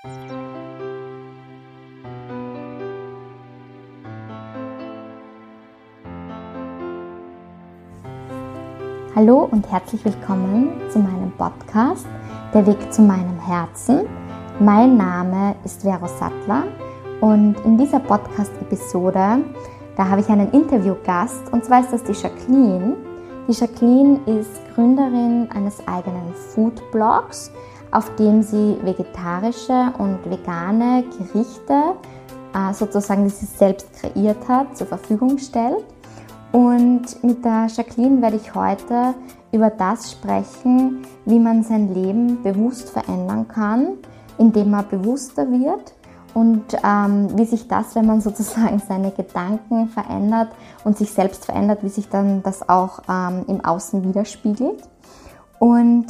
Hallo und herzlich willkommen zu meinem Podcast Der Weg zu meinem Herzen. Mein Name ist Vero Sattler und in dieser Podcast-Episode, da habe ich einen Interviewgast und zwar ist das die Jacqueline. Die Jacqueline ist Gründerin eines eigenen Foodblogs, auf dem sie vegetarische und vegane Gerichte, äh, sozusagen, die sie selbst kreiert hat, zur Verfügung stellt. Und mit der Jacqueline werde ich heute über das sprechen, wie man sein Leben bewusst verändern kann, indem man bewusster wird und ähm, wie sich das, wenn man sozusagen seine Gedanken verändert und sich selbst verändert, wie sich dann das auch ähm, im Außen widerspiegelt. Und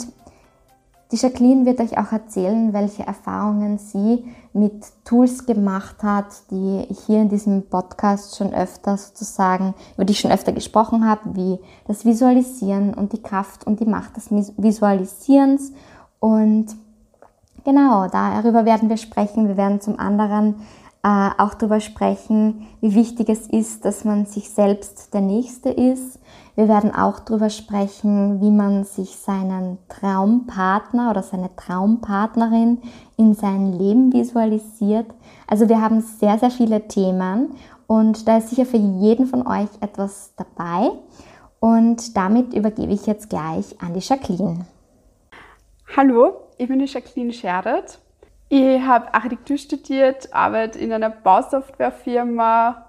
die Jacqueline wird euch auch erzählen, welche Erfahrungen sie mit Tools gemacht hat, die ich hier in diesem Podcast schon öfter sozusagen, über die ich schon öfter gesprochen habe, wie das Visualisieren und die Kraft und die Macht des Visualisierens. Und genau, darüber werden wir sprechen. Wir werden zum anderen äh, auch darüber sprechen, wie wichtig es ist, dass man sich selbst der Nächste ist. Wir werden auch darüber sprechen, wie man sich seinen Traumpartner oder seine Traumpartnerin in sein Leben visualisiert. Also wir haben sehr, sehr viele Themen und da ist sicher für jeden von euch etwas dabei. Und damit übergebe ich jetzt gleich an die Jacqueline. Hallo, ich bin die Jacqueline Scherdert ich habe Architektur studiert, arbeite in einer Bausoftwarefirma,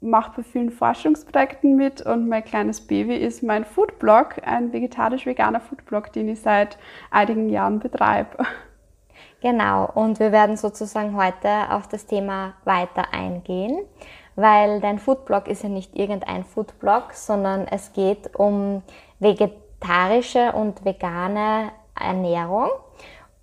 mache bei vielen Forschungsprojekten mit und mein kleines Baby ist mein Foodblog, ein vegetarisch-veganer Foodblog, den ich seit einigen Jahren betreibe. Genau, und wir werden sozusagen heute auf das Thema weiter eingehen, weil dein Foodblog ist ja nicht irgendein Foodblog, sondern es geht um vegetarische und vegane Ernährung.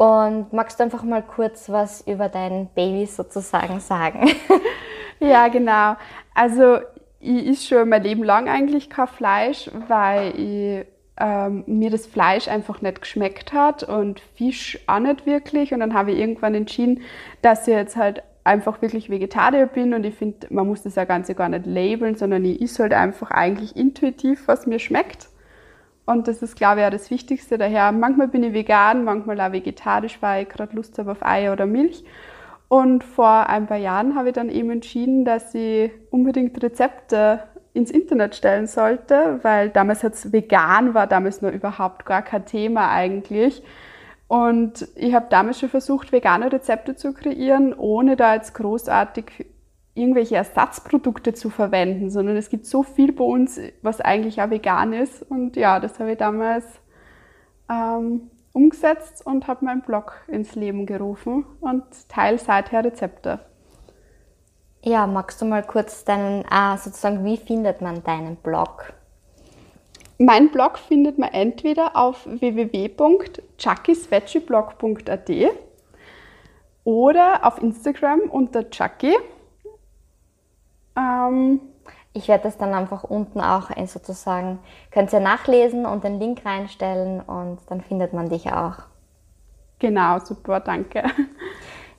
Und magst du einfach mal kurz was über dein Baby sozusagen sagen? ja, genau. Also ich esse schon mein Leben lang eigentlich kein Fleisch, weil ich, ähm, mir das Fleisch einfach nicht geschmeckt hat und Fisch auch nicht wirklich. Und dann habe ich irgendwann entschieden, dass ich jetzt halt einfach wirklich Vegetarier bin und ich finde, man muss das ja Ganze gar nicht labeln, sondern ich esse halt einfach eigentlich intuitiv, was mir schmeckt. Und das ist, glaube ich, auch das Wichtigste. Daher, manchmal bin ich vegan, manchmal auch vegetarisch, weil ich gerade Lust habe auf Eier oder Milch. Und vor ein paar Jahren habe ich dann eben entschieden, dass ich unbedingt Rezepte ins Internet stellen sollte, weil damals jetzt vegan war, damals nur überhaupt gar kein Thema eigentlich. Und ich habe damals schon versucht, vegane Rezepte zu kreieren, ohne da jetzt großartig irgendwelche Ersatzprodukte zu verwenden, sondern es gibt so viel bei uns, was eigentlich auch vegan ist. Und ja, das habe ich damals ähm, umgesetzt und habe meinen Blog ins Leben gerufen und teile seither Rezepte. Ja, magst du mal kurz deinen, ah, sozusagen, wie findet man deinen Blog? Mein Blog findet man entweder auf www.chuckysveggieblog.at oder auf Instagram unter Chucky ähm, ich werde das dann einfach unten auch sozusagen, könnt ihr nachlesen und den Link reinstellen und dann findet man dich auch. Genau, super, danke.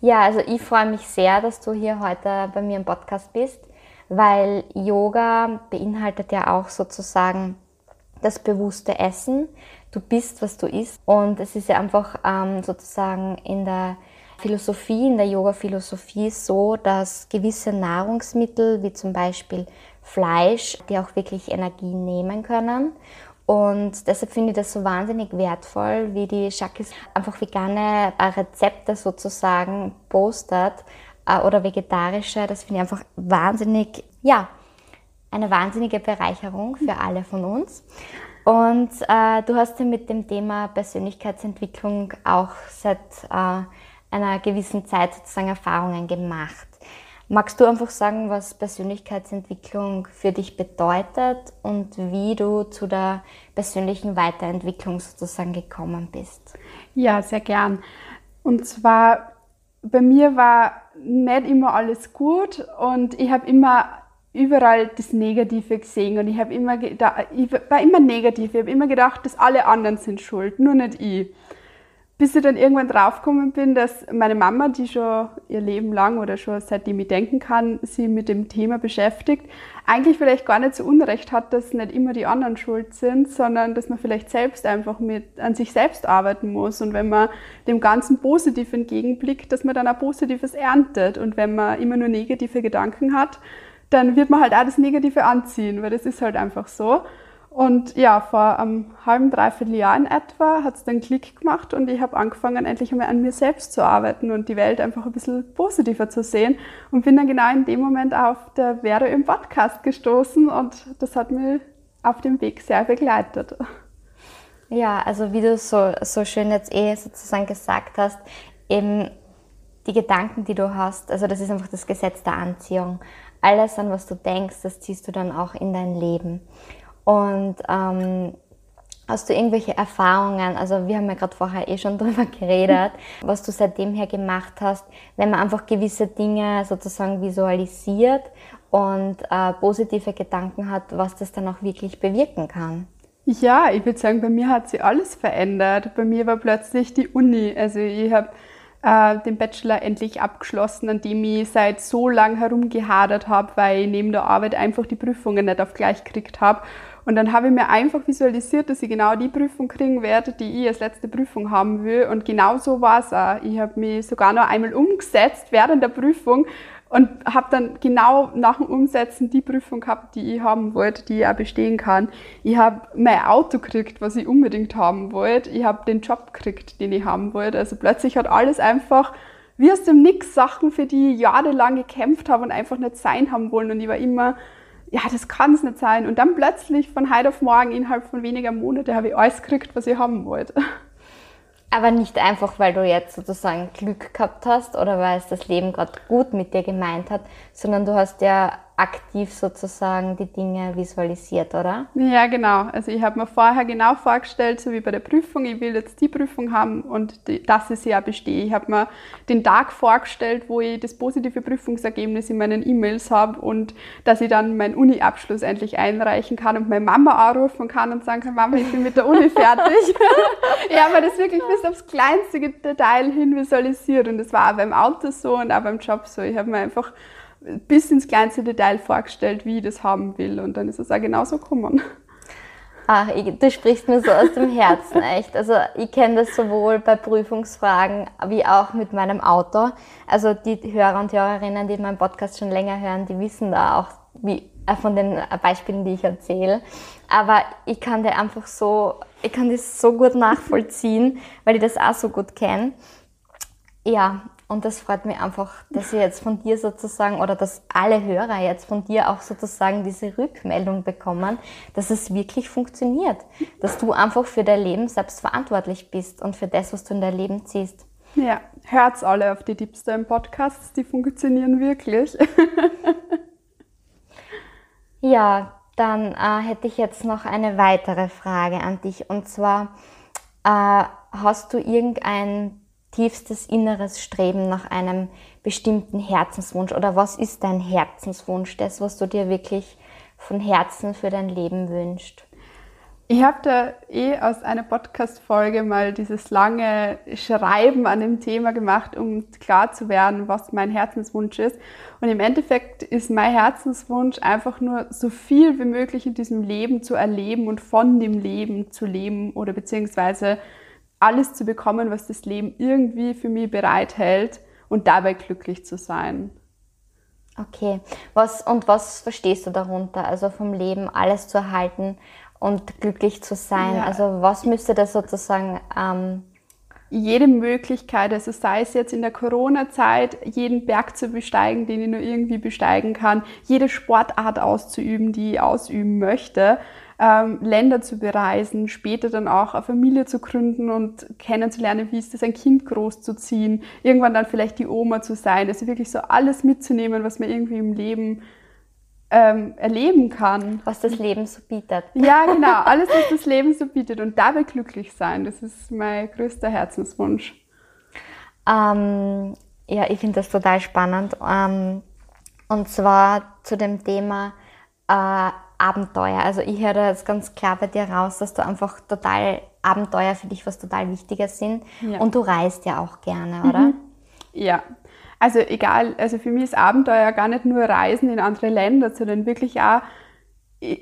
Ja, also ich freue mich sehr, dass du hier heute bei mir im Podcast bist, weil Yoga beinhaltet ja auch sozusagen das bewusste Essen. Du bist, was du isst. Und es ist ja einfach ähm, sozusagen in der Philosophie, in der Yoga-Philosophie so, dass gewisse Nahrungsmittel, wie zum Beispiel Fleisch, die auch wirklich Energie nehmen können. Und deshalb finde ich das so wahnsinnig wertvoll, wie die Shakis einfach vegane Rezepte sozusagen postet äh, oder vegetarische. Das finde ich einfach wahnsinnig, ja, eine wahnsinnige Bereicherung für alle von uns. Und äh, du hast ja mit dem Thema Persönlichkeitsentwicklung auch seit äh, einer gewissen Zeit sozusagen Erfahrungen gemacht. Magst du einfach sagen, was Persönlichkeitsentwicklung für dich bedeutet und wie du zu der persönlichen Weiterentwicklung sozusagen gekommen bist? Ja, sehr gern. Und zwar, bei mir war nicht immer alles gut und ich habe immer überall das Negative gesehen und ich habe immer gedacht, ich war immer negativ. Ich habe immer gedacht, dass alle anderen sind schuld, nur nicht ich. Bis ich dann irgendwann draufgekommen bin, dass meine Mama, die schon ihr Leben lang oder schon seitdem ich denken kann, sie mit dem Thema beschäftigt, eigentlich vielleicht gar nicht so Unrecht hat, dass nicht immer die anderen schuld sind, sondern dass man vielleicht selbst einfach mit an sich selbst arbeiten muss. Und wenn man dem Ganzen positiv entgegenblickt, dass man dann auch Positives erntet. Und wenn man immer nur negative Gedanken hat, dann wird man halt auch das Negative anziehen, weil das ist halt einfach so. Und ja, vor einem halben, dreiviertel Jahr in etwa hat es dann Klick gemacht und ich habe angefangen, endlich einmal an mir selbst zu arbeiten und die Welt einfach ein bisschen positiver zu sehen und bin dann genau in dem Moment auf der Vero im Podcast gestoßen und das hat mich auf dem Weg sehr begleitet. Ja, also wie du so, so schön jetzt eh sozusagen gesagt hast, eben die Gedanken, die du hast, also das ist einfach das Gesetz der Anziehung. Alles, an was du denkst, das ziehst du dann auch in dein Leben. Und ähm, hast du irgendwelche Erfahrungen, also wir haben ja gerade vorher eh schon drüber geredet, was du seitdem her gemacht hast, wenn man einfach gewisse Dinge sozusagen visualisiert und äh, positive Gedanken hat, was das dann auch wirklich bewirken kann? Ja, ich würde sagen, bei mir hat sich alles verändert. Bei mir war plötzlich die Uni. Also ich habe äh, den Bachelor endlich abgeschlossen, an dem ich seit so lang herumgehadert habe, weil ich neben der Arbeit einfach die Prüfungen nicht auf gleich gekriegt habe. Und dann habe ich mir einfach visualisiert, dass ich genau die Prüfung kriegen werde, die ich als letzte Prüfung haben will. Und genau so war es auch. Ich habe mich sogar noch einmal umgesetzt während der Prüfung und habe dann genau nach dem Umsetzen die Prüfung gehabt, die ich haben wollte, die ich auch bestehen kann. Ich habe mein Auto gekriegt, was ich unbedingt haben wollte. Ich habe den Job gekriegt, den ich haben wollte. Also plötzlich hat alles einfach wie aus dem Nix Sachen, für die ich jahrelang gekämpft habe und einfach nicht sein haben wollen. Und ich war immer ja, das kann es nicht sein. Und dann plötzlich von heute auf morgen, innerhalb von weniger Monate, habe ich alles gekriegt, was ich haben wollte. Aber nicht einfach, weil du jetzt sozusagen Glück gehabt hast oder weil es das Leben gerade gut mit dir gemeint hat, sondern du hast ja aktiv sozusagen die Dinge visualisiert, oder? Ja, genau. Also ich habe mir vorher genau vorgestellt, so wie bei der Prüfung, ich will jetzt die Prüfung haben und die, dass ich sie ja bestehe. Ich habe mir den Tag vorgestellt, wo ich das positive Prüfungsergebnis in meinen E-Mails habe und dass ich dann meinen Uni-Abschluss endlich einreichen kann und meine Mama anrufen kann und sagen kann, Mama, ich bin mit der Uni fertig. ich habe mir das wirklich bis aufs kleinste Detail hin visualisiert und das war auch beim Auto so und auch beim Job so. Ich habe mir einfach bis ins kleinste Detail vorgestellt, wie ich das haben will. Und dann ist es auch genauso gekommen. Ach, ich, du sprichst mir so aus dem Herzen, echt. Also ich kenne das sowohl bei Prüfungsfragen wie auch mit meinem Auto. Also die Hörer und Hörerinnen, die meinen Podcast schon länger hören, die wissen da auch wie, äh, von den Beispielen, die ich erzähle. Aber ich kann dir einfach so, ich kann das so gut nachvollziehen, weil ich das auch so gut kenne. Ja, und das freut mich einfach, dass ich jetzt von dir sozusagen oder dass alle Hörer jetzt von dir auch sozusagen diese Rückmeldung bekommen, dass es wirklich funktioniert. Dass du einfach für dein Leben selbst verantwortlich bist und für das, was du in dein Leben ziehst. Ja, hört's alle auf die Deepster im Podcasts, die funktionieren wirklich. ja, dann äh, hätte ich jetzt noch eine weitere Frage an dich. Und zwar, äh, hast du irgendein tiefstes inneres Streben nach einem bestimmten Herzenswunsch oder was ist dein Herzenswunsch, das, was du dir wirklich von Herzen für dein Leben wünschst? Ich habe da eh aus einer Podcast-Folge mal dieses lange Schreiben an dem Thema gemacht, um klar zu werden, was mein Herzenswunsch ist. Und im Endeffekt ist mein Herzenswunsch einfach nur so viel wie möglich in diesem Leben zu erleben und von dem Leben zu leben oder beziehungsweise alles zu bekommen, was das Leben irgendwie für mich bereithält und dabei glücklich zu sein. Okay, was und was verstehst du darunter? Also vom Leben alles zu erhalten und glücklich zu sein. Ja. Also was müsste das sozusagen ähm jede Möglichkeit, also sei es jetzt in der Corona-Zeit, jeden Berg zu besteigen, den ich nur irgendwie besteigen kann, jede Sportart auszuüben, die ich ausüben möchte ähm, Länder zu bereisen, später dann auch eine Familie zu gründen und kennenzulernen, wie ist es, ein Kind großzuziehen, irgendwann dann vielleicht die Oma zu sein, also wirklich so alles mitzunehmen, was man irgendwie im Leben ähm, erleben kann. Was das Leben so bietet. Ja, genau, alles, was das Leben so bietet und dabei glücklich sein, das ist mein größter Herzenswunsch. Ähm, ja, ich finde das total spannend. Ähm, und zwar zu dem Thema äh, Abenteuer. Also ich höre jetzt ganz klar bei dir raus, dass du einfach total Abenteuer für dich was total Wichtiges sind. Ja. Und du reist ja auch gerne, oder? Mhm. Ja. Also egal, also für mich ist Abenteuer gar nicht nur Reisen in andere Länder, sondern wirklich auch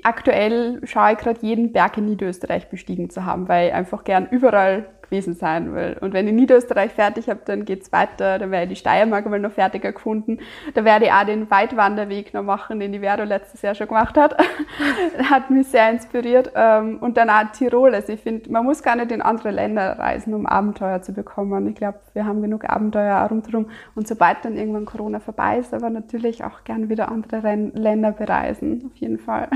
aktuell schaue ich gerade jeden Berg in Niederösterreich bestiegen zu haben, weil ich einfach gern überall gewesen sein will. Und wenn ich Niederösterreich fertig habe, dann geht's weiter, dann werde ich die Steiermark mal noch fertiger gefunden. Da werde ich auch den Weitwanderweg noch machen, den die Vero letztes Jahr schon gemacht hat. hat mich sehr inspiriert. Ähm, und dann auch Tirol. Also ich finde, man muss gar nicht in andere Länder reisen, um Abenteuer zu bekommen. Ich glaube, wir haben genug Abenteuer rundherum. Und sobald dann irgendwann Corona vorbei ist, aber natürlich auch gern wieder andere Länder bereisen. Auf jeden Fall.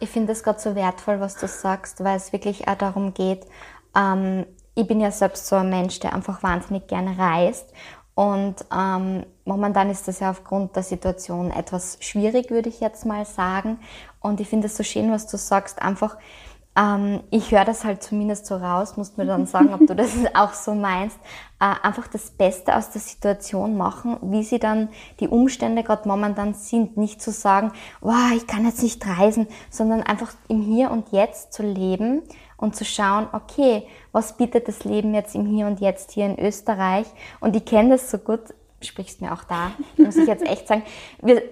Ich finde es gerade so wertvoll, was du sagst, weil es wirklich auch darum geht, ähm, ich bin ja selbst so ein Mensch, der einfach wahnsinnig gerne reist. Und ähm, momentan ist das ja aufgrund der Situation etwas schwierig, würde ich jetzt mal sagen. Und ich finde es so schön, was du sagst. Einfach, ähm, ich höre das halt zumindest so raus, musst mir dann sagen, ob du das auch so meinst. Äh, einfach das Beste aus der Situation machen, wie sie dann die Umstände gerade momentan sind. Nicht zu sagen, wow, ich kann jetzt nicht reisen, sondern einfach im Hier und Jetzt zu leben und zu schauen, okay, was bietet das Leben jetzt im Hier und Jetzt hier in Österreich? Und ich kenne das so gut, sprichst mir auch da, muss ich jetzt echt sagen, wir,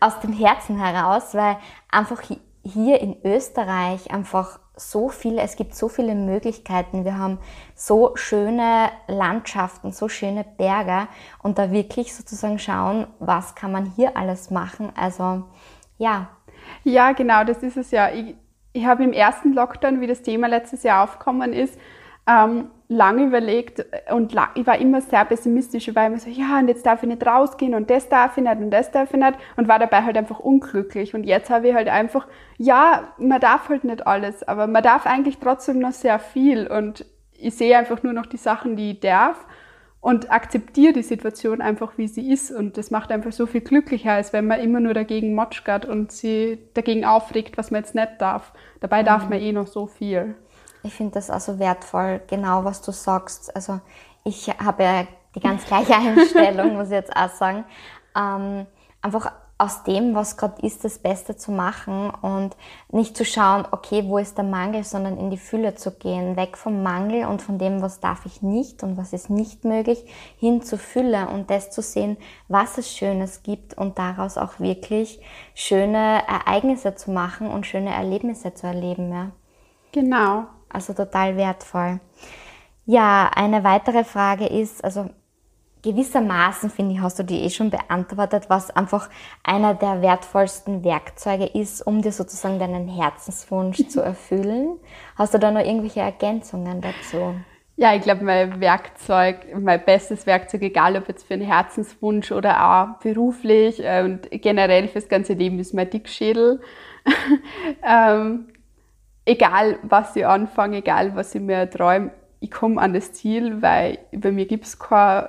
aus dem Herzen heraus, weil einfach hier in Österreich einfach so viel, es gibt so viele Möglichkeiten. Wir haben so schöne Landschaften, so schöne Berge und da wirklich sozusagen schauen, was kann man hier alles machen. Also ja. Ja, genau, das ist es ja. Ich, ich habe im ersten Lockdown, wie das Thema letztes Jahr aufgekommen ist, ähm, lange überlegt und lang, ich war immer sehr pessimistisch. Ich war immer so, ja, und jetzt darf ich nicht rausgehen und das darf ich nicht und das darf ich nicht und war dabei halt einfach unglücklich. Und jetzt habe ich halt einfach, ja, man darf halt nicht alles, aber man darf eigentlich trotzdem noch sehr viel und ich sehe einfach nur noch die Sachen, die ich darf und akzeptiere die Situation einfach, wie sie ist. Und das macht einfach so viel glücklicher, als wenn man immer nur dagegen motschgert und sie dagegen aufregt, was man jetzt nicht darf. Dabei mhm. darf man eh noch so viel. Ich finde das also wertvoll, genau was du sagst. Also ich habe ja die ganz gleiche Einstellung, muss ich jetzt auch sagen. Ähm, einfach aus dem, was gerade ist, das Beste zu machen und nicht zu schauen, okay, wo ist der Mangel, sondern in die Fülle zu gehen, weg vom Mangel und von dem, was darf ich nicht und was ist nicht möglich, hin zur Fülle und das zu sehen, was es Schönes gibt und daraus auch wirklich schöne Ereignisse zu machen und schöne Erlebnisse zu erleben. Ja. Genau. Also total wertvoll. Ja, eine weitere Frage ist, also gewissermaßen, finde ich, hast du die eh schon beantwortet, was einfach einer der wertvollsten Werkzeuge ist, um dir sozusagen deinen Herzenswunsch zu erfüllen. Hast du da noch irgendwelche Ergänzungen dazu? Ja, ich glaube, mein Werkzeug, mein bestes Werkzeug, egal ob jetzt für einen Herzenswunsch oder auch beruflich und generell fürs ganze Leben, ist mein Dickschädel. ähm, egal, was ich anfange, egal, was ich mir träume, ich komme an das Ziel, weil bei mir gibt es kein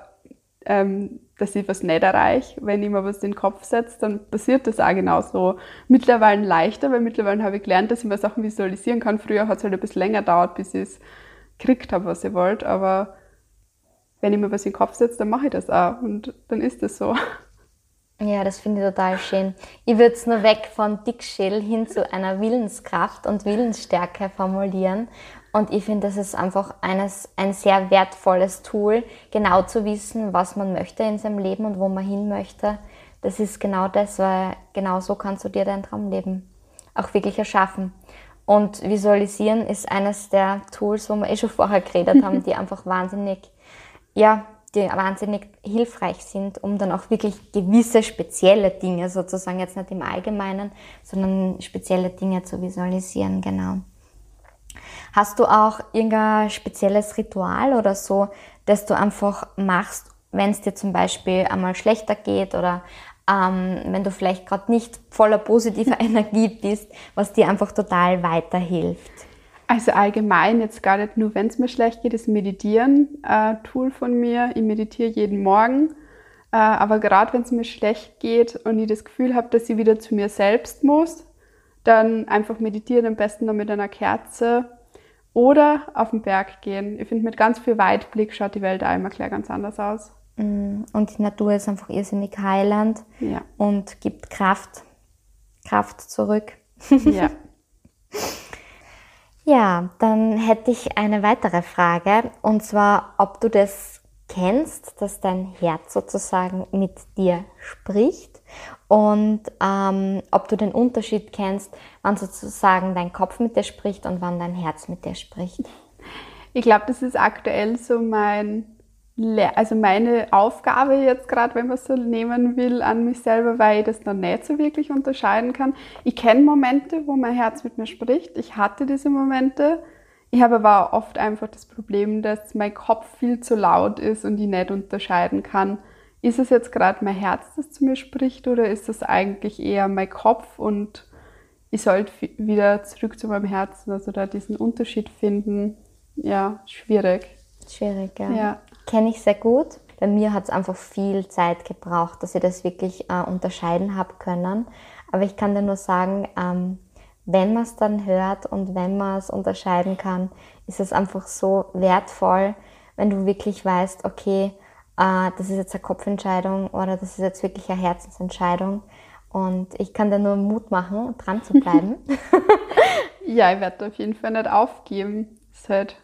ähm, dass ich was nicht erreiche. Wenn ich mir was in den Kopf setze, dann passiert das auch genauso. Mittlerweile leichter, weil mittlerweile habe ich gelernt, dass ich mir Sachen visualisieren kann. Früher hat es halt ein bisschen länger gedauert, bis ich es gekriegt habe, was ich wollte. Aber wenn ich mir was in den Kopf setze, dann mache ich das auch. Und dann ist das so. Ja, das finde ich total schön. Ich würde es nur weg von Dickschädel hin zu einer Willenskraft und Willensstärke formulieren. Und ich finde, das ist einfach eines, ein sehr wertvolles Tool, genau zu wissen, was man möchte in seinem Leben und wo man hin möchte. Das ist genau das, weil genau so kannst du dir dein Traumleben auch wirklich erschaffen. Und visualisieren ist eines der Tools, wo wir eh schon vorher geredet haben, die einfach wahnsinnig, ja, die wahnsinnig hilfreich sind, um dann auch wirklich gewisse spezielle Dinge sozusagen, jetzt nicht im Allgemeinen, sondern spezielle Dinge zu visualisieren, genau. Hast du auch irgendein spezielles Ritual oder so, das du einfach machst, wenn es dir zum Beispiel einmal schlechter geht oder ähm, wenn du vielleicht gerade nicht voller positiver Energie bist, was dir einfach total weiterhilft? Also allgemein, jetzt gar nicht nur, wenn es mir schlecht geht, ist Meditieren äh, Tool von mir. Ich meditiere jeden Morgen. Äh, aber gerade wenn es mir schlecht geht und ich das Gefühl habe, dass ich wieder zu mir selbst muss, dann einfach meditieren, am besten noch mit einer Kerze oder auf den Berg gehen. Ich finde, mit ganz viel Weitblick schaut die Welt einmal gleich ganz anders aus. Mm, und die Natur ist einfach irrsinnig heilend ja. und gibt Kraft, Kraft zurück. Ja. Ja, dann hätte ich eine weitere Frage und zwar, ob du das kennst, dass dein Herz sozusagen mit dir spricht und ähm, ob du den Unterschied kennst, wann sozusagen dein Kopf mit dir spricht und wann dein Herz mit dir spricht. Ich glaube, das ist aktuell so mein also meine Aufgabe jetzt gerade, wenn man es so nehmen will, an mich selber, weil ich das noch nicht so wirklich unterscheiden kann. Ich kenne Momente, wo mein Herz mit mir spricht. Ich hatte diese Momente. Ich habe aber auch oft einfach das Problem, dass mein Kopf viel zu laut ist und ich nicht unterscheiden kann. Ist es jetzt gerade mein Herz, das zu mir spricht, oder ist es eigentlich eher mein Kopf und ich sollte wieder zurück zu meinem Herzen, also da diesen Unterschied finden? Ja, schwierig. Schwierig, ja. ja. Kenne ich sehr gut. Bei mir hat es einfach viel Zeit gebraucht, dass ich das wirklich äh, unterscheiden habe können. Aber ich kann dir nur sagen, ähm, wenn man es dann hört und wenn man es unterscheiden kann, ist es einfach so wertvoll, wenn du wirklich weißt, okay, äh, das ist jetzt eine Kopfentscheidung oder das ist jetzt wirklich eine Herzensentscheidung. Und ich kann dir nur Mut machen, dran zu bleiben. ja, ich werde auf jeden Fall nicht aufgeben. Ist halt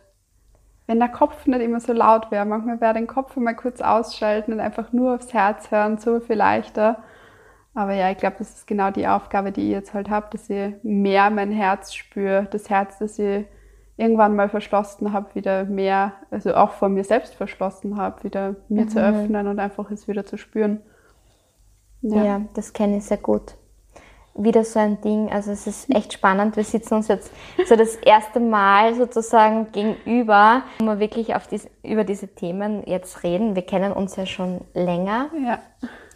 wenn der Kopf nicht immer so laut wäre. Manchmal wäre den Kopf mal kurz ausschalten und einfach nur aufs Herz hören, so viel leichter. Aber ja, ich glaube, das ist genau die Aufgabe, die ich jetzt halt habe, dass ich mehr mein Herz spüre. Das Herz, das ich irgendwann mal verschlossen habe, wieder mehr, also auch vor mir selbst verschlossen habe, wieder mir mhm. zu öffnen und einfach es wieder zu spüren. Ja, ja das kenne ich sehr gut wieder so ein Ding. Also es ist echt spannend. Wir sitzen uns jetzt so das erste Mal sozusagen gegenüber, wo wir wirklich auf diese, über diese Themen jetzt reden. Wir kennen uns ja schon länger. Ja.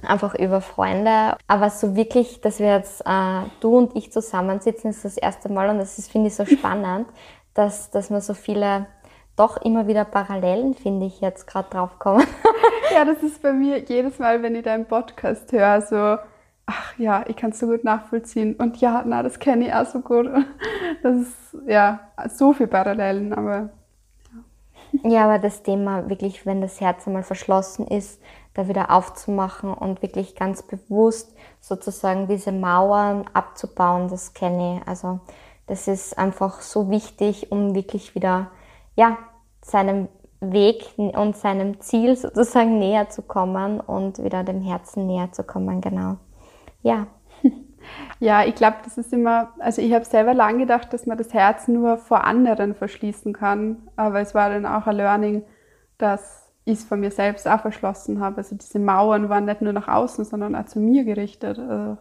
Einfach über Freunde. Aber so wirklich, dass wir jetzt, äh, du und ich zusammensitzen, ist das erste Mal und das ist, finde ich, so spannend, dass, dass wir so viele doch immer wieder Parallelen, finde ich, jetzt gerade drauf kommen. ja, das ist bei mir jedes Mal, wenn ich deinen Podcast höre, so ach ja, ich kann es so gut nachvollziehen. Und ja, na, das kenne ich auch so gut. Das ist ja so viel Parallelen, aber. Ja. ja, aber das Thema wirklich, wenn das Herz einmal verschlossen ist, da wieder aufzumachen und wirklich ganz bewusst sozusagen diese Mauern abzubauen, das kenne ich. Also das ist einfach so wichtig, um wirklich wieder, ja, seinem Weg und seinem Ziel sozusagen näher zu kommen und wieder dem Herzen näher zu kommen, genau ja. Ja, ich glaube, das ist immer, also ich habe selber lange gedacht, dass man das Herz nur vor anderen verschließen kann, aber es war dann auch ein Learning, dass ich es von mir selbst auch verschlossen habe. Also diese Mauern waren nicht nur nach außen, sondern auch zu mir gerichtet. Also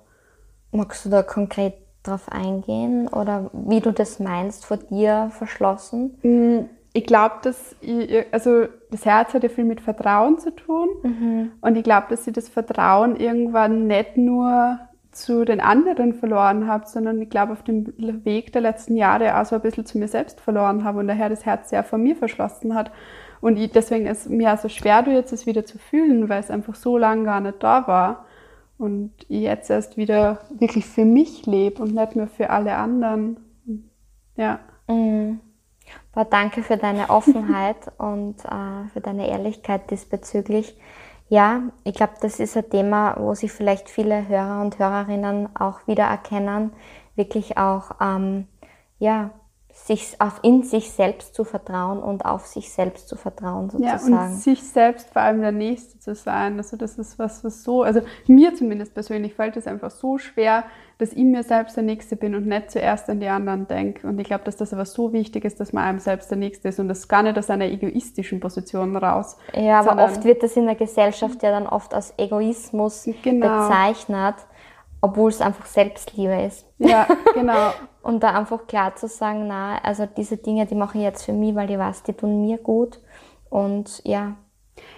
Magst du da konkret drauf eingehen oder wie du das meinst, vor dir verschlossen? Mm, ich glaube, dass ich, also das Herz hat ja viel mit Vertrauen zu tun. Mhm. Und ich glaube, dass ich das Vertrauen irgendwann nicht nur zu den anderen verloren habe, sondern ich glaube, auf dem Weg der letzten Jahre auch so ein bisschen zu mir selbst verloren habe und daher das Herz sehr von mir verschlossen hat. Und ich, deswegen ist es mir auch so schwer, du jetzt es wieder zu fühlen, weil es einfach so lange gar nicht da war. Und jetzt erst wieder wirklich für mich lebe und nicht nur für alle anderen. Ja. Mhm. Boah, danke für deine Offenheit und äh, für deine Ehrlichkeit diesbezüglich. Ja, ich glaube, das ist ein Thema, wo sich vielleicht viele Hörer und Hörerinnen auch wiedererkennen, wirklich auch ähm, ja, sich auf in sich selbst zu vertrauen und auf sich selbst zu vertrauen sozusagen. Ja, und sich selbst vor allem der Nächste zu sein. Also das ist was, was so, also mir zumindest persönlich fällt es einfach so schwer, dass ich mir selbst der Nächste bin und nicht zuerst an die anderen denke. Und ich glaube, dass das aber so wichtig ist, dass man einem selbst der Nächste ist und das gar nicht aus einer egoistischen Position raus. Ja, aber oft wird das in der Gesellschaft ja dann oft als Egoismus genau. bezeichnet, obwohl es einfach Selbstliebe ist. Ja, genau. und da einfach klar zu sagen, na, also diese Dinge, die mache ich jetzt für mich, weil ich weiß, die tun mir gut. Und ja,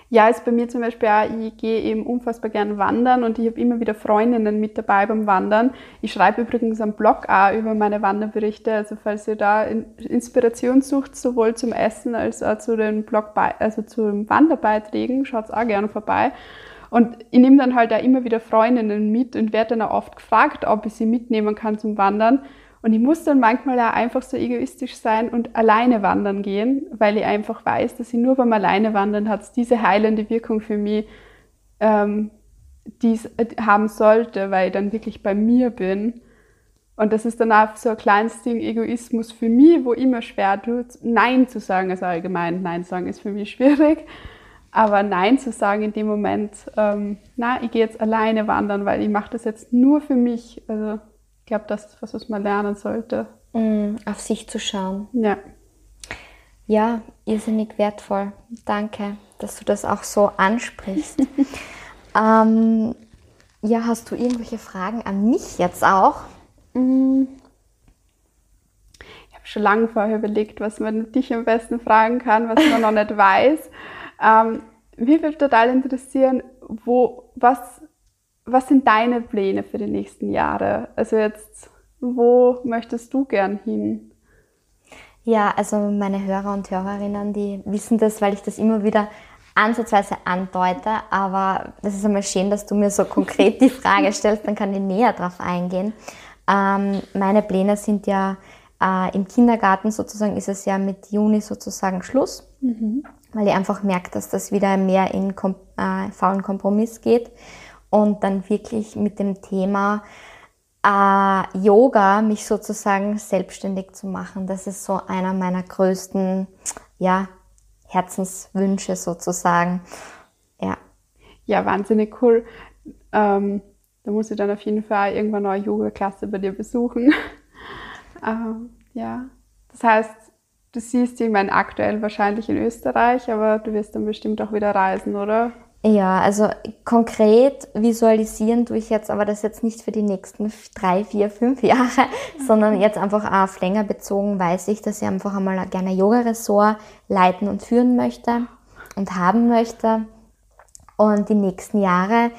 ja, ist bei mir zum Beispiel auch, ich gehe eben unfassbar gern wandern und ich habe immer wieder Freundinnen mit dabei beim Wandern. Ich schreibe übrigens am Blog auch über meine Wanderberichte, also falls ihr da Inspiration sucht, sowohl zum Essen als auch zu den Blog, also zu den Wanderbeiträgen, schaut auch gerne vorbei. Und ich nehme dann halt auch immer wieder Freundinnen mit und werde dann auch oft gefragt, ob ich sie mitnehmen kann zum Wandern. Und ich muss dann manchmal auch einfach so egoistisch sein und alleine wandern gehen, weil ich einfach weiß, dass ich nur beim alleine wandern hat diese heilende Wirkung für mich, ähm, die es haben sollte, weil ich dann wirklich bei mir bin. Und das ist dann auch so ein kleines Ding Egoismus für mich, wo immer schwer tut, Nein zu sagen. Also allgemein Nein sagen ist für mich schwierig. Aber Nein zu sagen in dem Moment, ähm, na, ich gehe jetzt alleine wandern, weil ich mache das jetzt nur für mich. Also ich glaube, das ist was, was man lernen sollte. Mm, auf sich zu schauen. Ja. Ja, irrsinnig wertvoll. Danke, dass du das auch so ansprichst. ähm, ja, hast du irgendwelche Fragen an mich jetzt auch? Mm. Ich habe schon lange vorher überlegt, was man dich am besten fragen kann, was man noch nicht weiß. Ähm, mich würde total interessieren, wo, was, was sind deine Pläne für die nächsten Jahre? Also jetzt, wo möchtest du gern hin? Ja, also meine Hörer und Hörerinnen, die wissen das, weil ich das immer wieder ansatzweise andeute, aber das ist einmal schön, dass du mir so konkret die Frage stellst, dann kann ich näher drauf eingehen. Ähm, meine Pläne sind ja äh, im Kindergarten sozusagen ist es ja mit Juni sozusagen Schluss, mhm. weil ich einfach merke, dass das wieder mehr in kom äh, faulen Kompromiss geht und dann wirklich mit dem Thema äh, Yoga mich sozusagen selbstständig zu machen. Das ist so einer meiner größten ja, Herzenswünsche sozusagen. Ja. Ja, wahnsinnig cool. Ähm da muss ich dann auf jeden Fall irgendwann eine Yoga-Klasse bei dir besuchen. ähm, ja, das heißt, du siehst meine, aktuell wahrscheinlich in Österreich, aber du wirst dann bestimmt auch wieder reisen, oder? Ja, also konkret visualisieren tue ich jetzt aber das jetzt nicht für die nächsten drei, vier, fünf Jahre, sondern jetzt einfach auf länger bezogen weiß ich, dass ich einfach einmal gerne Yoga-Ressort leiten und führen möchte und haben möchte. Und die nächsten Jahre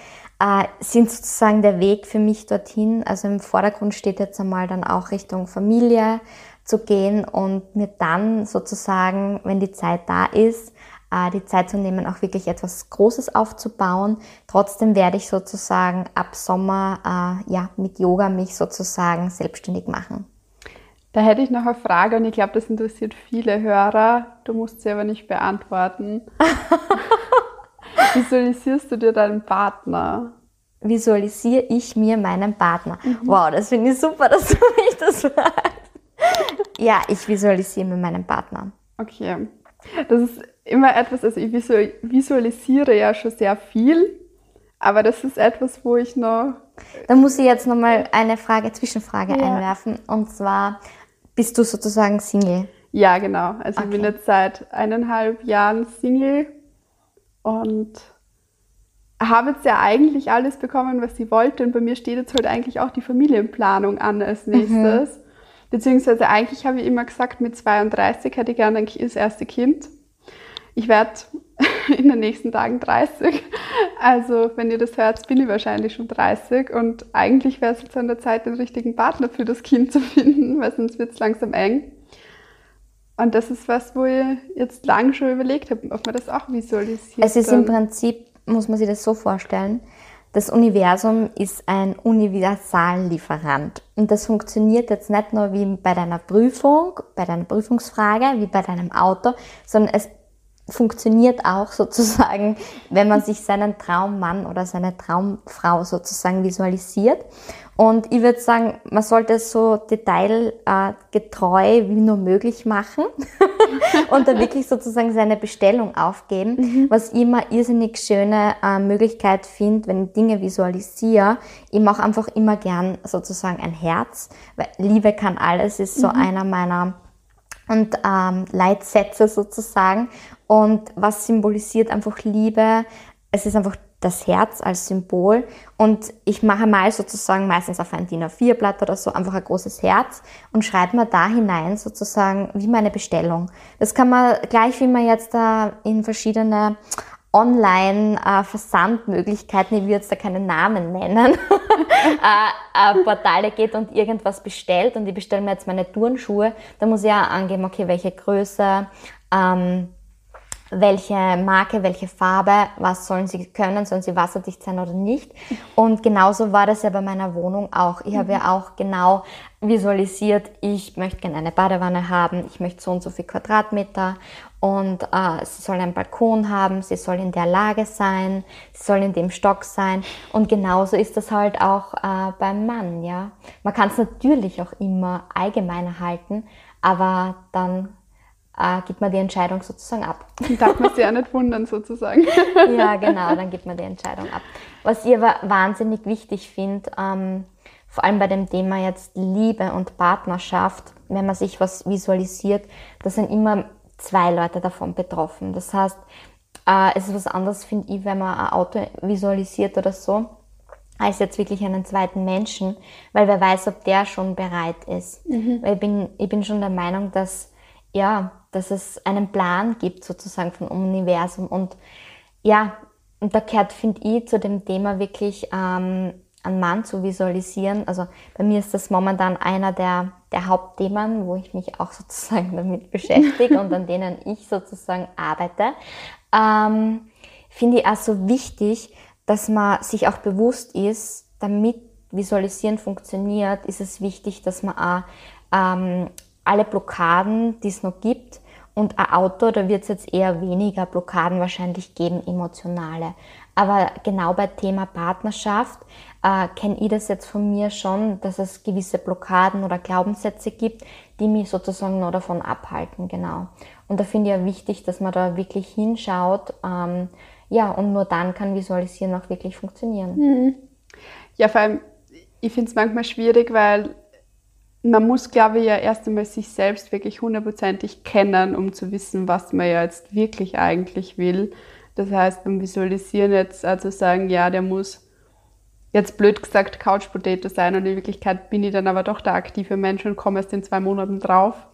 sind sozusagen der Weg für mich dorthin. Also im Vordergrund steht jetzt einmal dann auch Richtung Familie zu gehen und mir dann sozusagen, wenn die Zeit da ist, äh, die Zeit zu nehmen, auch wirklich etwas Großes aufzubauen. Trotzdem werde ich sozusagen ab Sommer äh, ja mit Yoga mich sozusagen selbstständig machen. Da hätte ich noch eine Frage und ich glaube, das interessiert viele Hörer. Du musst sie aber nicht beantworten. Visualisierst du dir deinen Partner? Visualisiere ich mir meinen Partner? Mhm. Wow, das finde ich super, dass du mich das fragst. ja, ich visualisiere mir meinen Partner. Okay. Das ist immer etwas, also ich visualisiere ja schon sehr viel, aber das ist etwas, wo ich noch. Da muss ich jetzt nochmal eine Frage, Zwischenfrage ja. einwerfen. Und zwar, bist du sozusagen Single? Ja, genau. Also okay. ich bin jetzt seit eineinhalb Jahren Single und habe jetzt ja eigentlich alles bekommen, was sie wollte. Und bei mir steht jetzt halt eigentlich auch die Familienplanung an als mhm. nächstes. Mhm. Beziehungsweise eigentlich habe ich immer gesagt, mit 32 hätte ich gerne das erste Kind. Ich werde in den nächsten Tagen 30. Also wenn ihr das hört, bin ich wahrscheinlich schon 30. Und eigentlich wäre es jetzt an der Zeit, den richtigen Partner für das Kind zu finden, weil sonst wird es langsam eng. Und das ist was, wo ich jetzt lange schon überlegt habe, ob man das auch visualisiert. Es ist im Prinzip, muss man sich das so vorstellen, das Universum ist ein Universallieferant. Und das funktioniert jetzt nicht nur wie bei deiner Prüfung, bei deiner Prüfungsfrage, wie bei deinem Auto, sondern es funktioniert auch sozusagen, wenn man sich seinen Traummann oder seine Traumfrau sozusagen visualisiert. Und ich würde sagen, man sollte es so detailgetreu wie nur möglich machen und da wirklich sozusagen seine Bestellung aufgeben, mhm. was ich immer irrsinnig schöne äh, Möglichkeit finde, wenn ich Dinge visualisiere. Ich mache einfach immer gern sozusagen ein Herz, weil Liebe kann alles ist so mhm. einer meiner und ähm, Leitsätze sozusagen. Und was symbolisiert einfach Liebe? Es ist einfach das Herz als Symbol und ich mache mal sozusagen meistens auf ein DIN A4-Blatt oder so einfach ein großes Herz und schreibe mir da hinein sozusagen wie meine Bestellung. Das kann man gleich, wie man jetzt da in verschiedene Online-Versandmöglichkeiten, ich will jetzt da keinen Namen nennen, äh, äh, Portale geht und irgendwas bestellt und ich bestelle mir jetzt meine Turnschuhe, da muss ich auch angeben, okay, welche Größe, ähm, welche Marke, welche Farbe, was sollen sie können, sollen sie wasserdicht sein oder nicht. Und genauso war das ja bei meiner Wohnung auch. Ich habe ja mhm. auch genau visualisiert, ich möchte gerne eine Badewanne haben, ich möchte so und so viel Quadratmeter und äh, sie soll einen Balkon haben, sie soll in der Lage sein, sie soll in dem Stock sein und genauso ist das halt auch äh, beim Mann, ja. Man kann es natürlich auch immer allgemeiner halten, aber dann äh, gibt man die Entscheidung sozusagen ab. Darf man sich ja nicht wundern sozusagen. ja, genau, dann gibt man die Entscheidung ab. Was ich aber wahnsinnig wichtig finde, ähm, vor allem bei dem Thema jetzt Liebe und Partnerschaft, wenn man sich was visualisiert, da sind immer zwei Leute davon betroffen. Das heißt, äh, es ist was anderes, finde ich, wenn man ein Auto visualisiert oder so, als jetzt wirklich einen zweiten Menschen, weil wer weiß, ob der schon bereit ist. Mhm. Weil ich bin, ich bin schon der Meinung, dass ja, dass es einen Plan gibt sozusagen vom Universum. Und ja, und da gehört, finde ich, zu dem Thema wirklich ähm, einen Mann zu visualisieren. Also bei mir ist das momentan einer der, der Hauptthemen, wo ich mich auch sozusagen damit beschäftige und an denen ich sozusagen arbeite. Ähm, finde ich auch so wichtig, dass man sich auch bewusst ist, damit Visualisieren funktioniert, ist es wichtig, dass man auch ähm, alle Blockaden, die es noch gibt, und ein Auto, da wird es jetzt eher weniger Blockaden wahrscheinlich geben, emotionale. Aber genau bei Thema Partnerschaft äh, kenne ich das jetzt von mir schon, dass es gewisse Blockaden oder Glaubenssätze gibt, die mich sozusagen nur davon abhalten, genau. Und da finde ich ja wichtig, dass man da wirklich hinschaut, ähm, ja, und nur dann kann Visualisieren auch wirklich funktionieren. Mhm. Ja, vor allem, ich finde es manchmal schwierig, weil man muss, glaube ich, ja erst einmal sich selbst wirklich hundertprozentig kennen, um zu wissen, was man ja jetzt wirklich eigentlich will. Das heißt, beim Visualisieren jetzt also sagen, ja, der muss jetzt blöd gesagt Couch Potato sein und in Wirklichkeit bin ich dann aber doch der aktive Mensch und komme erst in zwei Monaten drauf.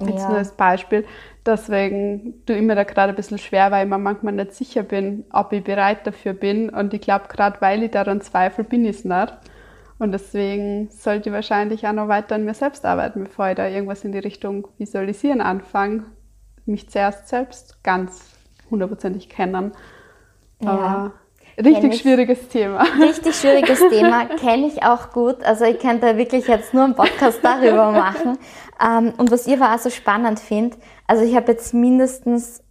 Jetzt ja. nur als Beispiel. Deswegen ich mir da gerade ein bisschen schwer, weil ich mir manchmal nicht sicher bin, ob ich bereit dafür bin. Und ich glaube, gerade weil ich daran zweifle, bin ich es nicht. Und deswegen sollte ich wahrscheinlich auch noch weiter an mir selbst arbeiten, bevor ich da irgendwas in die Richtung Visualisieren anfange. Mich zuerst selbst ganz hundertprozentig kennen. Ja. richtig schwieriges Thema. Richtig schwieriges Thema, kenne ich auch gut. Also ich könnte wirklich jetzt nur einen Podcast darüber machen. Ähm, und was ich aber auch so spannend finde, also ich habe jetzt mindestens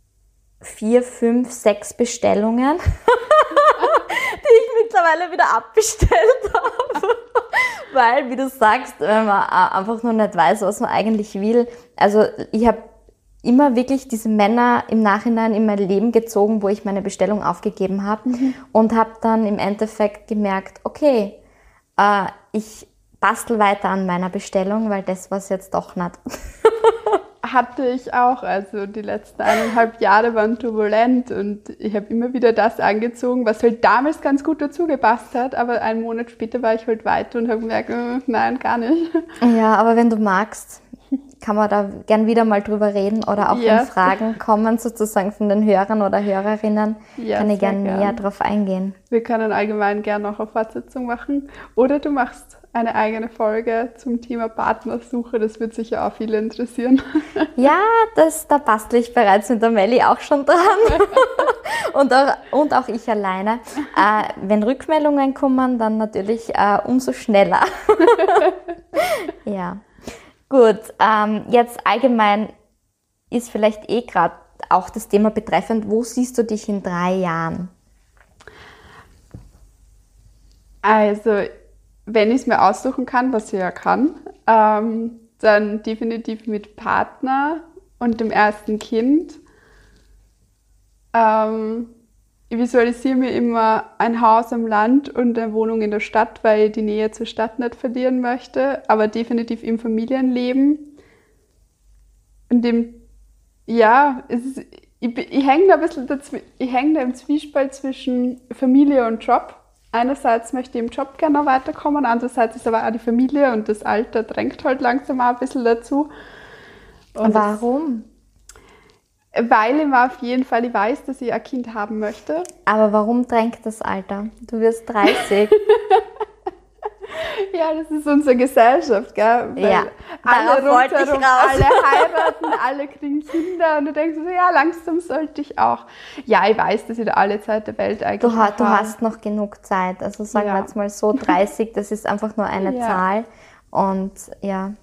vier, fünf, sechs Bestellungen, ich mittlerweile wieder abbestellt habe. Weil, wie du sagst, wenn man einfach nur nicht weiß, was man eigentlich will. Also ich habe immer wirklich diese Männer im Nachhinein in mein Leben gezogen, wo ich meine Bestellung aufgegeben habe mhm. und habe dann im Endeffekt gemerkt, okay, äh, ich bastel weiter an meiner Bestellung, weil das war es jetzt doch nicht. hatte ich auch. Also die letzten eineinhalb Jahre waren turbulent und ich habe immer wieder das angezogen, was halt damals ganz gut dazu gepasst hat. Aber einen Monat später war ich halt weiter und habe gemerkt, äh, nein, gar nicht. Ja, aber wenn du magst, kann man da gern wieder mal drüber reden oder auch ja. wenn Fragen kommen sozusagen von den Hörern oder Hörerinnen, ja, kann ich gerne gern. näher drauf eingehen. Wir können allgemein gerne noch eine Fortsetzung machen oder du machst eine eigene Folge zum Thema Partnersuche. Das wird sicher auch viele interessieren. Ja, das, da bastle ich bereits mit der Melli auch schon dran. und, auch, und auch ich alleine. Äh, wenn Rückmeldungen kommen, dann natürlich äh, umso schneller. ja. Gut, ähm, jetzt allgemein ist vielleicht eh gerade auch das Thema betreffend, wo siehst du dich in drei Jahren? Also wenn ich es mir aussuchen kann, was ich ja kann, ähm, dann definitiv mit Partner und dem ersten Kind. Ähm, ich visualisiere mir immer ein Haus am Land und eine Wohnung in der Stadt, weil ich die Nähe zur Stadt nicht verlieren möchte, aber definitiv im Familienleben. In dem, ja, ist, ich, ich hänge da ein bisschen dazwischen, ich hänge da im Zwiespalt zwischen Familie und Job einerseits möchte ich im Job gerne weiterkommen, andererseits ist aber auch die Familie und das Alter drängt halt langsam auch ein bisschen dazu. Und warum? Das, weil ich mir auf jeden Fall ich weiß, dass ich ein Kind haben möchte. Aber warum drängt das Alter? Du wirst 30. Ja, das ist unsere Gesellschaft, gell? Weil ja, alle rundherum, alle heiraten, alle kriegen Kinder und du denkst so, ja, langsam sollte ich auch. Ja, ich weiß, dass ich da alle Zeit der Welt eigentlich Du, du hast noch genug Zeit. Also sagen ja. wir jetzt mal so, 30, das ist einfach nur eine ja. Zahl. Und ja.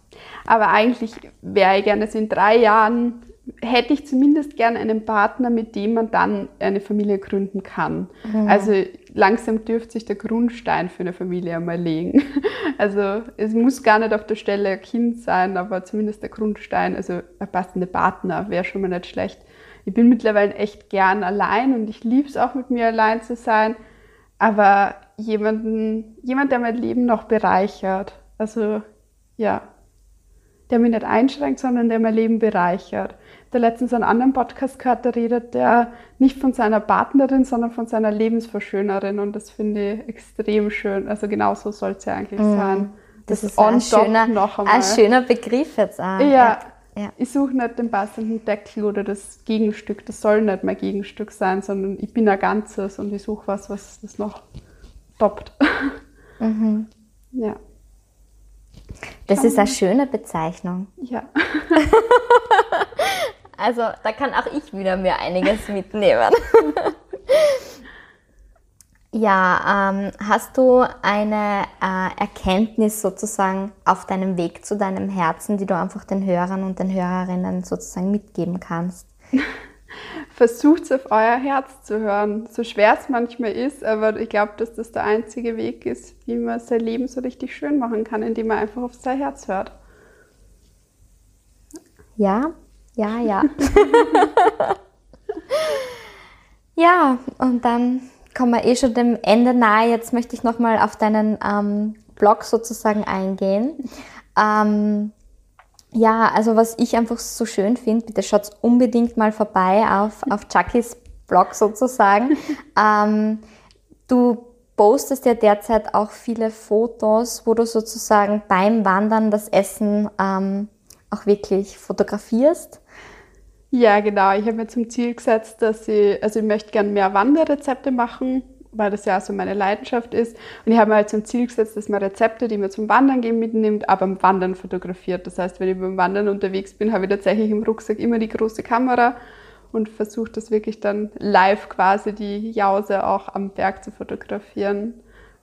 Aber eigentlich wäre ich gerne, dass in drei Jahren hätte ich zumindest gerne einen Partner, mit dem man dann eine Familie gründen kann. Mhm. Also langsam dürfte sich der Grundstein für eine Familie einmal legen. Also es muss gar nicht auf der Stelle ein Kind sein, aber zumindest der Grundstein, also ein passender Partner wäre schon mal nicht schlecht. Ich bin mittlerweile echt gern allein und ich liebe es auch mit mir allein zu sein, aber jemanden, jemand, der mein Leben noch bereichert. Also ja, der mich nicht einschränkt, sondern der mein Leben bereichert. Der letztens einen anderen Podcast gehört, da redet der nicht von seiner Partnerin, sondern von seiner Lebensverschönerin und das finde ich extrem schön. Also genau so soll es ja eigentlich mm, sein. Das, das ist ein schöner, ein schöner Begriff jetzt auch. Ja, ja. ich suche nicht den passenden Deckel oder das Gegenstück. Das soll nicht mein Gegenstück sein, sondern ich bin ein Ganzes und ich suche was, was das noch toppt. Mhm. Ja. Das ist eine schöne Bezeichnung. Ja. also da kann auch ich wieder mir einiges mitnehmen. ja, ähm, hast du eine äh, Erkenntnis sozusagen auf deinem Weg zu deinem Herzen, die du einfach den Hörern und den Hörerinnen sozusagen mitgeben kannst? versucht auf euer Herz zu hören, so schwer es manchmal ist, aber ich glaube, dass das der einzige Weg ist, wie man sein Leben so richtig schön machen kann, indem man einfach auf sein Herz hört. Ja, ja, ja. ja, und dann kommen wir eh schon dem Ende nahe. Jetzt möchte ich nochmal auf deinen ähm, Blog sozusagen eingehen. Ähm, ja, also was ich einfach so schön finde, bitte schaut unbedingt mal vorbei auf, auf Chuckys Blog sozusagen. ähm, du postest ja derzeit auch viele Fotos, wo du sozusagen beim Wandern das Essen ähm, auch wirklich fotografierst. Ja, genau. Ich habe mir zum Ziel gesetzt, dass ich, also ich möchte gerne mehr Wanderrezepte machen weil das ja so meine Leidenschaft ist. Und ich habe mir halt zum Ziel gesetzt, dass man Rezepte, die man zum Wandern gehen mitnimmt, aber beim Wandern fotografiert. Das heißt, wenn ich beim Wandern unterwegs bin, habe ich tatsächlich im Rucksack immer die große Kamera und versuche das wirklich dann live quasi die Jause auch am Berg zu fotografieren.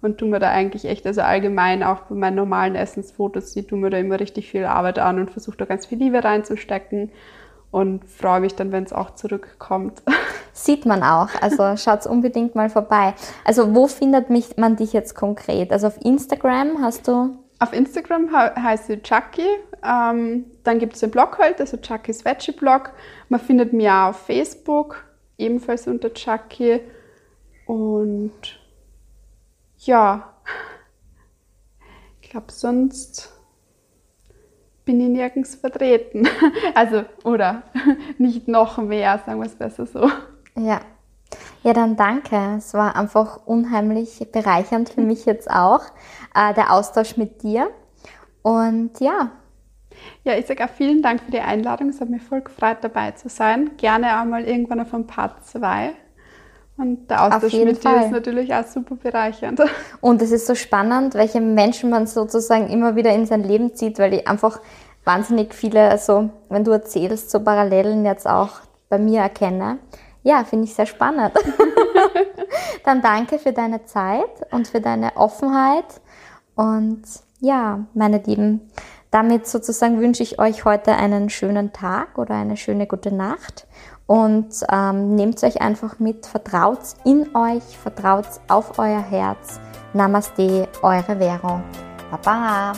Und tue mir da eigentlich echt, also allgemein auch bei meinen normalen Essensfotos, die tun mir da immer richtig viel Arbeit an und versuche da ganz viel Liebe reinzustecken und freue mich dann, wenn es auch zurückkommt. Sieht man auch, also schaut unbedingt mal vorbei. Also wo findet mich, man dich jetzt konkret? Also auf Instagram hast du? Auf Instagram heißt sie Chucky. Ähm, dann gibt es den Blog halt, also Chuckys Veggie Blog. Man findet mich auch auf Facebook, ebenfalls unter Chucky. Und ja, ich glaube sonst bin ich nirgends vertreten. Also, oder nicht noch mehr, sagen wir es besser so. Ja. Ja, dann danke. Es war einfach unheimlich bereichernd für mich jetzt auch, äh, der Austausch mit dir. Und ja. Ja, ich sage auch vielen Dank für die Einladung. Es hat mich voll gefreut, dabei zu sein. Gerne auch mal irgendwann auf ein Part 2. Und der Austausch mit Fall. dir ist natürlich auch super bereichernd. Und es ist so spannend, welche Menschen man sozusagen immer wieder in sein Leben zieht, weil ich einfach wahnsinnig viele, also wenn du erzählst, so Parallelen jetzt auch bei mir erkenne. Ja, finde ich sehr spannend. Dann danke für deine Zeit und für deine Offenheit. Und ja, meine Lieben, damit sozusagen wünsche ich euch heute einen schönen Tag oder eine schöne gute Nacht und ähm, nehmt euch einfach mit, vertraut in euch, vertraut auf euer Herz. Namaste, eure Vero. Baba.